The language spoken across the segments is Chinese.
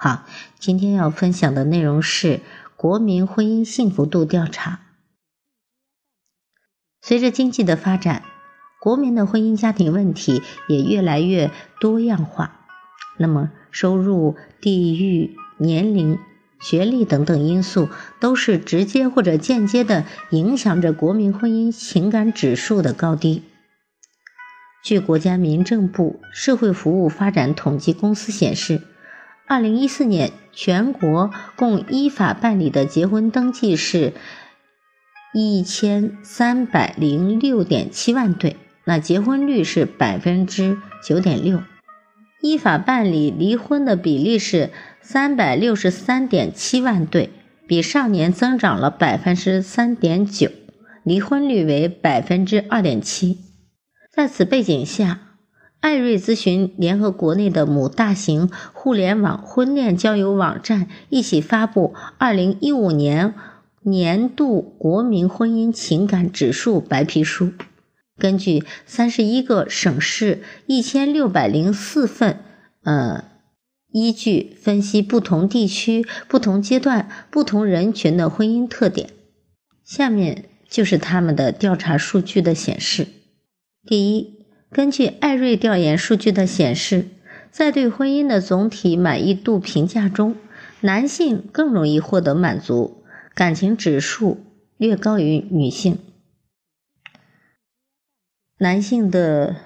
好，今天要分享的内容是国民婚姻幸福度调查。随着经济的发展，国民的婚姻家庭问题也越来越多样化。那么，收入、地域、年龄、学历等等因素，都是直接或者间接的影响着国民婚姻情感指数的高低。据国家民政部社会服务发展统计公司显示。二零一四年，全国共依法办理的结婚登记是一千三百零六点七万对，那结婚率是百分之九点六。依法办理离婚的比例是三百六十三点七万对，比上年增长了百分之三点九，离婚率为百分之二点七。在此背景下。艾瑞咨询联合国内的某大型互联网婚恋交友网站一起发布《二零一五年年度国民婚姻情感指数白皮书》，根据三十一个省市一千六百零四份，呃，依据分析不同地区、不同阶段、不同人群的婚姻特点。下面就是他们的调查数据的显示：第一。根据艾瑞调研数据的显示，在对婚姻的总体满意度评价中，男性更容易获得满足，感情指数略高于女性。男性的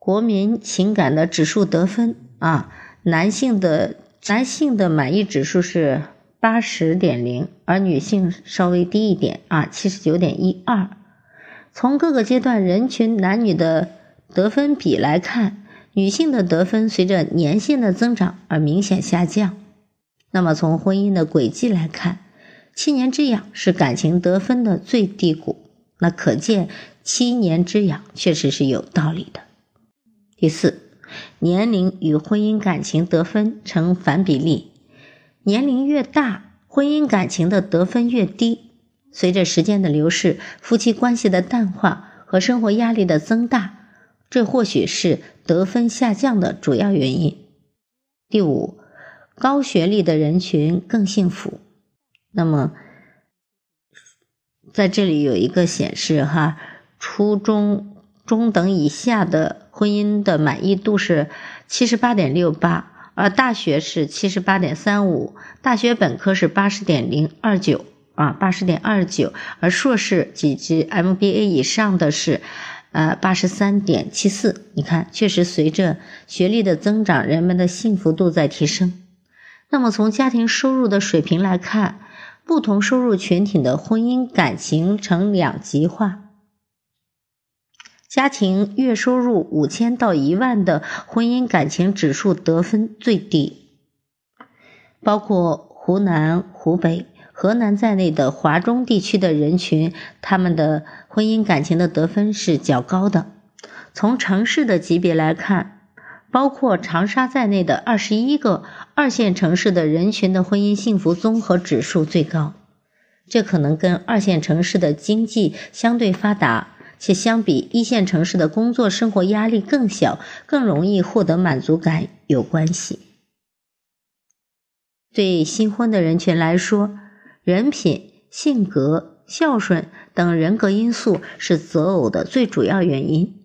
国民情感的指数得分啊，男性的男性的满意指数是八十点零，而女性稍微低一点啊，七十九点一二。从各个阶段人群男女的。得分比来看，女性的得分随着年限的增长而明显下降。那么从婚姻的轨迹来看，七年之痒是感情得分的最低谷。那可见七年之痒确实是有道理的。第四，年龄与婚姻感情得分成反比例，年龄越大，婚姻感情的得分越低。随着时间的流逝，夫妻关系的淡化和生活压力的增大。这或许是得分下降的主要原因。第五，高学历的人群更幸福。那么，在这里有一个显示哈，初中中等以下的婚姻的满意度是七十八点六八，而大学是七十八点三五，大学本科是八十点零二九啊，八十点二九，而硕士及及 MBA 以上的是。呃，八十三点七四，你看，确实随着学历的增长，人们的幸福度在提升。那么从家庭收入的水平来看，不同收入群体的婚姻感情呈两极化。家庭月收入五千到一万的婚姻感情指数得分最低，包括湖南、湖北。河南在内的华中地区的人群，他们的婚姻感情的得分是较高的。从城市的级别来看，包括长沙在内的二十一个二线城市的人群的婚姻幸福综合指数最高。这可能跟二线城市的经济相对发达，且相比一线城市的工作生活压力更小，更容易获得满足感有关系。对新婚的人群来说，人品、性格、孝顺等人格因素是择偶的最主要原因。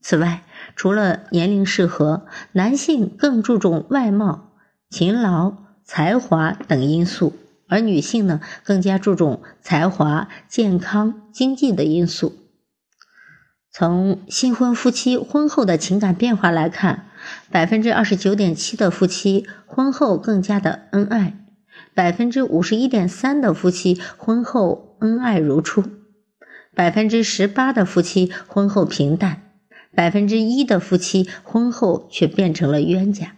此外，除了年龄适合，男性更注重外貌、勤劳、才华等因素，而女性呢，更加注重才华、健康、经济的因素。从新婚夫妻婚后的情感变化来看，百分之二十九点七的夫妻婚后更加的恩爱。百分之五十一点三的夫妻婚后恩爱如初，百分之十八的夫妻婚后平淡，百分之一的夫妻婚后却变成了冤家。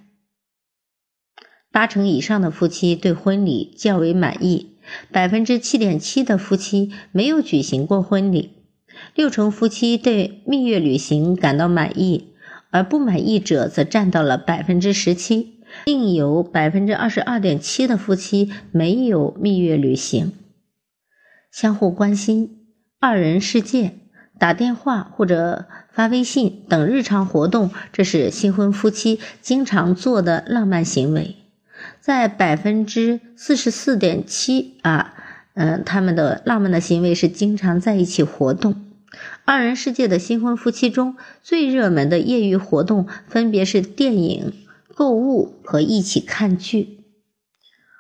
八成以上的夫妻对婚礼较为满意，百分之七点七的夫妻没有举行过婚礼，六成夫妻对蜜月旅行感到满意，而不满意者则占到了百分之十七，另有百分之二十二点七的夫妻没有蜜月旅行。相互关心，二人世界。打电话或者发微信等日常活动，这是新婚夫妻经常做的浪漫行为。在百分之四十四点七啊，嗯，他们的浪漫的行为是经常在一起活动。二人世界的新婚夫妻中最热门的业余活动分别是电影、购物和一起看剧。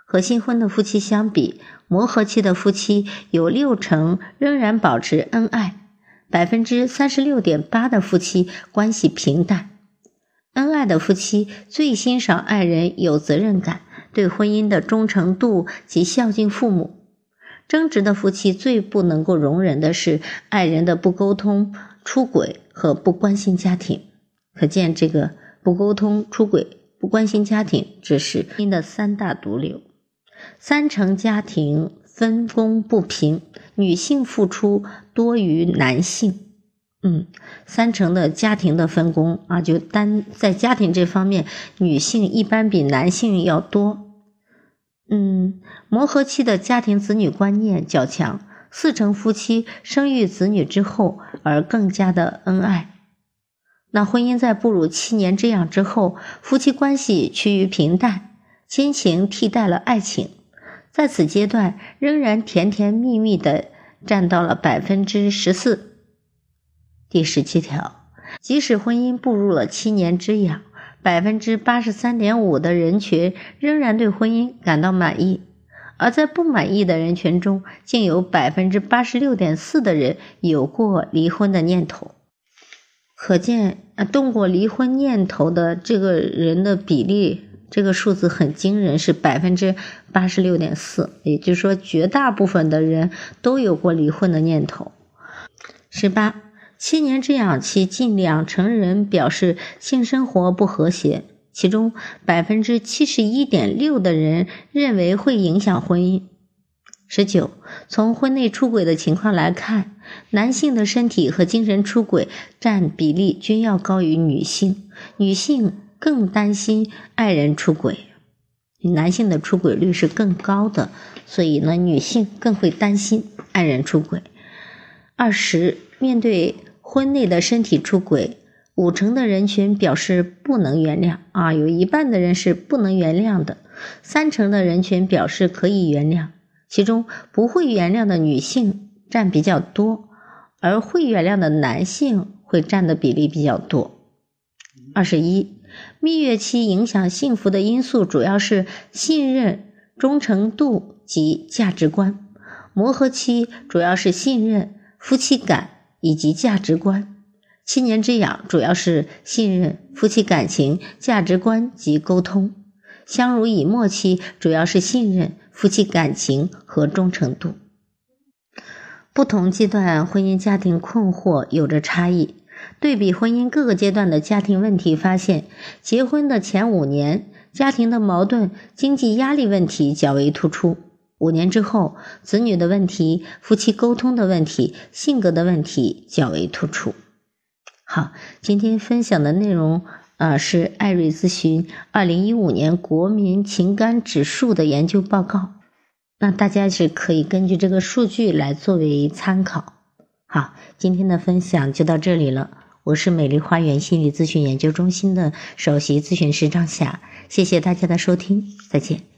和新婚的夫妻相比，磨合期的夫妻有六成仍然保持恩爱。百分之三十六点八的夫妻关系平淡，恩爱的夫妻最欣赏爱人有责任感、对婚姻的忠诚度及孝敬父母。争执的夫妻最不能够容忍的是爱人的不沟通、出轨和不关心家庭。可见，这个不沟通、出轨、不关心家庭，这是婚姻的三大毒瘤。三成家庭。分工不平，女性付出多于男性。嗯，三成的家庭的分工啊，就单在家庭这方面，女性一般比男性要多。嗯，磨合期的家庭子女观念较强，四成夫妻生育子女之后而更加的恩爱。那婚姻在步入七年之痒之后，夫妻关系趋于平淡，亲情替代了爱情。在此阶段，仍然甜甜蜜蜜的占到了百分之十四。第十七条，即使婚姻步入了七年之痒，百分之八十三点五的人群仍然对婚姻感到满意，而在不满意的人群中，竟有百分之八十六点四的人有过离婚的念头。可见，啊，动过离婚念头的这个人的比例。这个数字很惊人，是百分之八十六点四，也就是说，绝大部分的人都有过离婚的念头。十八，七年之痒期，近两成人表示性生活不和谐，其中百分之七十一点六的人认为会影响婚姻。十九，从婚内出轨的情况来看，男性的身体和精神出轨占比例均要高于女性，女性。更担心爱人出轨，男性的出轨率是更高的，所以呢，女性更会担心爱人出轨。二十，面对婚内的身体出轨，五成的人群表示不能原谅啊，有一半的人是不能原谅的，三成的人群表示可以原谅，其中不会原谅的女性占比较多，而会原谅的男性会占的比例比较多。二十一。蜜月期影响幸福的因素主要是信任、忠诚度及价值观；磨合期主要是信任、夫妻感以及价值观；七年之痒主要是信任、夫妻感情、价值观及沟通；相濡以沫期主要是信任、夫妻感情和忠诚度。不同阶段婚姻家庭困惑有着差异。对比婚姻各个阶段的家庭问题，发现结婚的前五年，家庭的矛盾、经济压力问题较为突出；五年之后，子女的问题、夫妻沟通的问题、性格的问题较为突出。好，今天分享的内容啊是艾瑞咨询二零一五年国民情感指数的研究报告，那大家是可以根据这个数据来作为参考。好，今天的分享就到这里了。我是美丽花园心理咨询研究中心的首席咨询师张霞，谢谢大家的收听，再见。